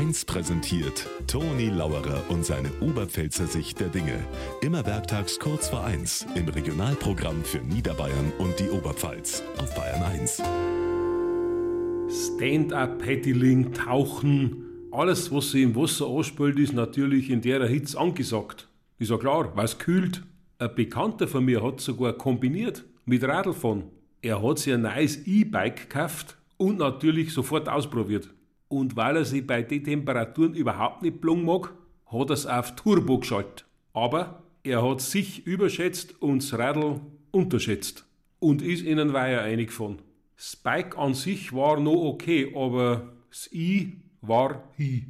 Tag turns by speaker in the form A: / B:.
A: 1 präsentiert Toni Lauerer und seine Oberpfälzer Sicht der Dinge. Immer werktags kurz vor 1 im Regionalprogramm für Niederbayern und die Oberpfalz auf Bayern 1.
B: Stand-up-Paddling, Tauchen, alles, was sich im Wasser anspielt, ist natürlich in der Hitze angesagt. Ist ja klar, weil es kühlt. Ein Bekannter von mir hat sogar kombiniert mit Radlfahren. Er hat sich ein neues E-Bike gekauft und natürlich sofort ausprobiert. Und weil er sich bei den Temperaturen überhaupt nicht blung mag, hat er es auf Turbo geschaltet. Aber er hat sich überschätzt und das Radl unterschätzt. Und ist in einen Weiher eingefahren. Das Bike an sich war noch okay, aber das I war hi.